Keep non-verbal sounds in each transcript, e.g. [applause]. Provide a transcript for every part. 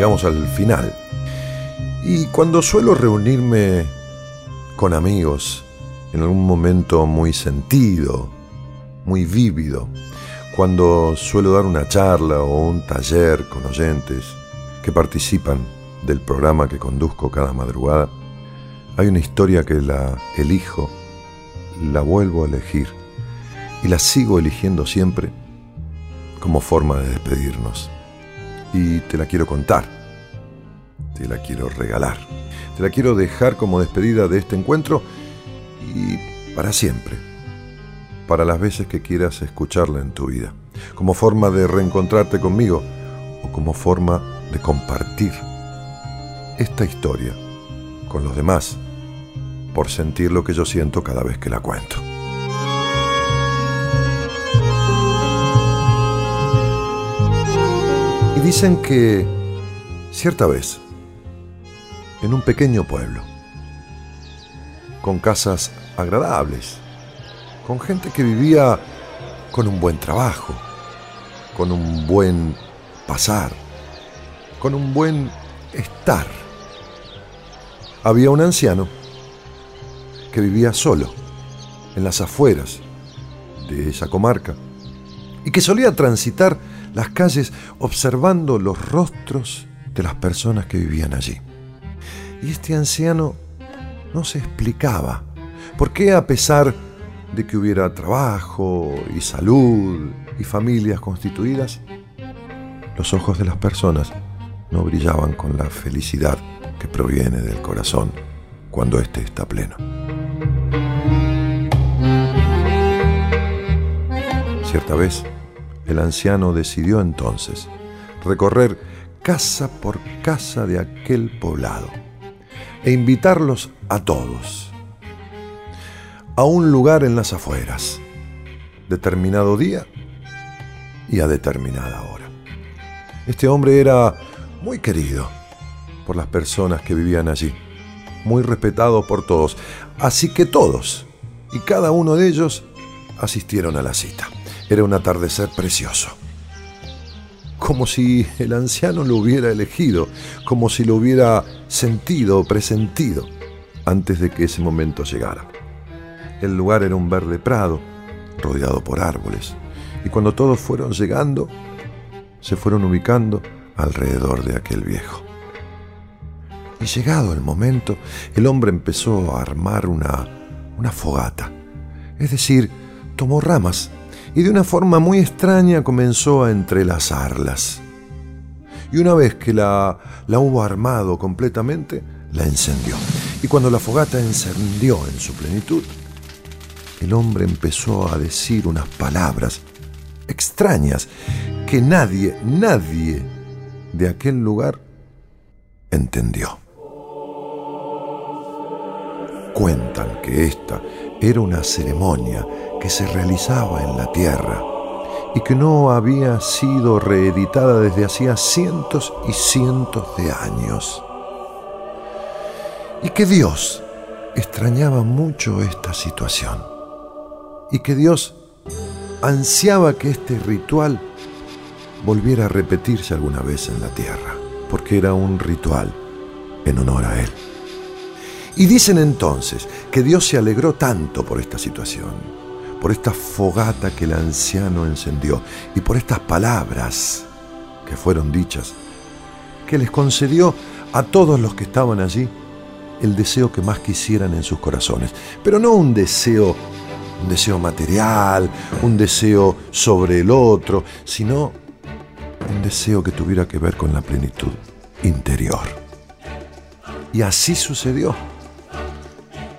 llegamos al final. Y cuando suelo reunirme con amigos en algún momento muy sentido, muy vívido, cuando suelo dar una charla o un taller con oyentes que participan del programa que conduzco cada madrugada, hay una historia que la elijo, la vuelvo a elegir y la sigo eligiendo siempre como forma de despedirnos. Y te la quiero contar, te la quiero regalar, te la quiero dejar como despedida de este encuentro y para siempre, para las veces que quieras escucharla en tu vida, como forma de reencontrarte conmigo o como forma de compartir esta historia con los demás por sentir lo que yo siento cada vez que la cuento. Dicen que cierta vez, en un pequeño pueblo, con casas agradables, con gente que vivía con un buen trabajo, con un buen pasar, con un buen estar, había un anciano que vivía solo en las afueras de esa comarca y que solía transitar las calles observando los rostros de las personas que vivían allí. Y este anciano no se explicaba por qué a pesar de que hubiera trabajo y salud y familias constituidas, los ojos de las personas no brillaban con la felicidad que proviene del corazón cuando éste está pleno. Cierta vez, el anciano decidió entonces recorrer casa por casa de aquel poblado e invitarlos a todos a un lugar en las afueras, determinado día y a determinada hora. Este hombre era muy querido por las personas que vivían allí, muy respetado por todos, así que todos y cada uno de ellos asistieron a la cita. Era un atardecer precioso. Como si el anciano lo hubiera elegido, como si lo hubiera sentido o presentido antes de que ese momento llegara. El lugar era un verde prado, rodeado por árboles, y cuando todos fueron llegando, se fueron ubicando alrededor de aquel viejo. Y llegado el momento, el hombre empezó a armar una, una fogata, es decir, tomó ramas y de una forma muy extraña comenzó a entrelazarlas. Y una vez que la, la hubo armado completamente, la encendió. Y cuando la fogata encendió en su plenitud, el hombre empezó a decir unas palabras extrañas que nadie, nadie de aquel lugar entendió. Cuentan que esta era una ceremonia que se realizaba en la tierra y que no había sido reeditada desde hacía cientos y cientos de años. Y que Dios extrañaba mucho esta situación y que Dios ansiaba que este ritual volviera a repetirse alguna vez en la tierra, porque era un ritual en honor a Él. Y dicen entonces que Dios se alegró tanto por esta situación, por esta fogata que el anciano encendió y por estas palabras que fueron dichas, que les concedió a todos los que estaban allí el deseo que más quisieran en sus corazones, pero no un deseo un deseo material, un deseo sobre el otro, sino un deseo que tuviera que ver con la plenitud interior. Y así sucedió.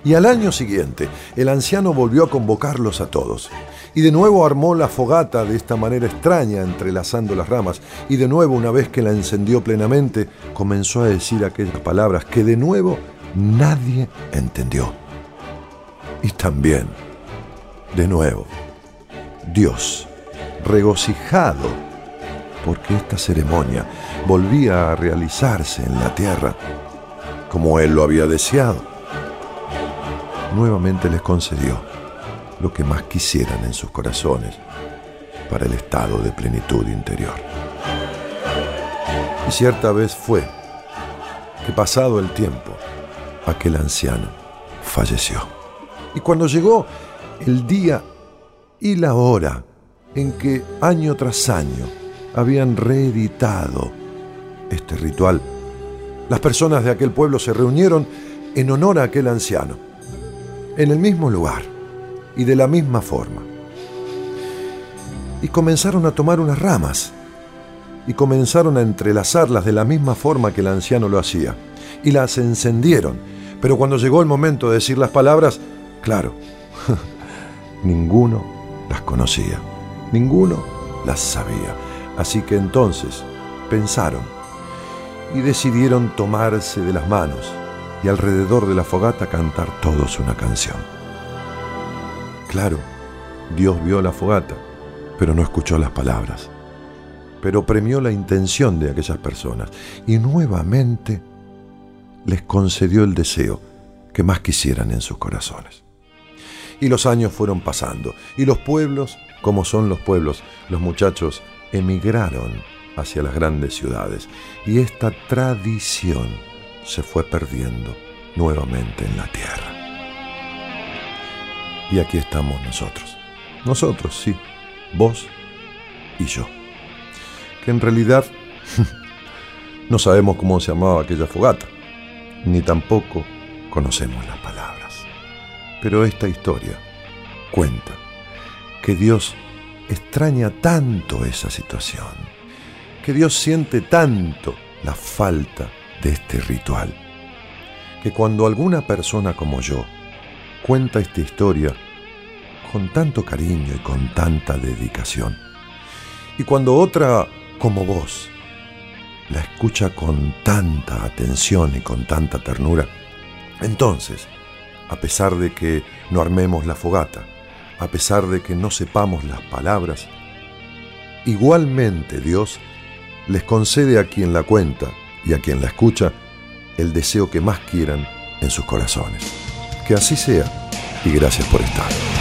Y al año siguiente, el anciano volvió a convocarlos a todos. Y de nuevo armó la fogata de esta manera extraña, entrelazando las ramas. Y de nuevo, una vez que la encendió plenamente, comenzó a decir aquellas palabras que de nuevo nadie entendió. Y también, de nuevo, Dios, regocijado porque esta ceremonia volvía a realizarse en la tierra, como él lo había deseado, nuevamente les concedió lo que más quisieran en sus corazones para el estado de plenitud interior. Y cierta vez fue que pasado el tiempo, aquel anciano falleció. Y cuando llegó el día y la hora en que año tras año habían reeditado este ritual, las personas de aquel pueblo se reunieron en honor a aquel anciano, en el mismo lugar y de la misma forma. Y comenzaron a tomar unas ramas y comenzaron a entrelazarlas de la misma forma que el anciano lo hacía, y las encendieron. Pero cuando llegó el momento de decir las palabras, claro, [laughs] ninguno las conocía, ninguno las sabía. Así que entonces pensaron y decidieron tomarse de las manos y alrededor de la fogata cantar todos una canción. Claro, Dios vio la fogata, pero no escuchó las palabras pero premió la intención de aquellas personas y nuevamente les concedió el deseo que más quisieran en sus corazones. Y los años fueron pasando, y los pueblos, como son los pueblos, los muchachos emigraron hacia las grandes ciudades, y esta tradición se fue perdiendo nuevamente en la tierra. Y aquí estamos nosotros, nosotros, sí, vos y yo que en realidad [laughs] no sabemos cómo se llamaba aquella fogata, ni tampoco conocemos las palabras. Pero esta historia cuenta que Dios extraña tanto esa situación, que Dios siente tanto la falta de este ritual, que cuando alguna persona como yo cuenta esta historia con tanto cariño y con tanta dedicación, y cuando otra como vos la escucha con tanta atención y con tanta ternura, entonces, a pesar de que no armemos la fogata, a pesar de que no sepamos las palabras, igualmente Dios les concede a quien la cuenta y a quien la escucha el deseo que más quieran en sus corazones. Que así sea y gracias por estar.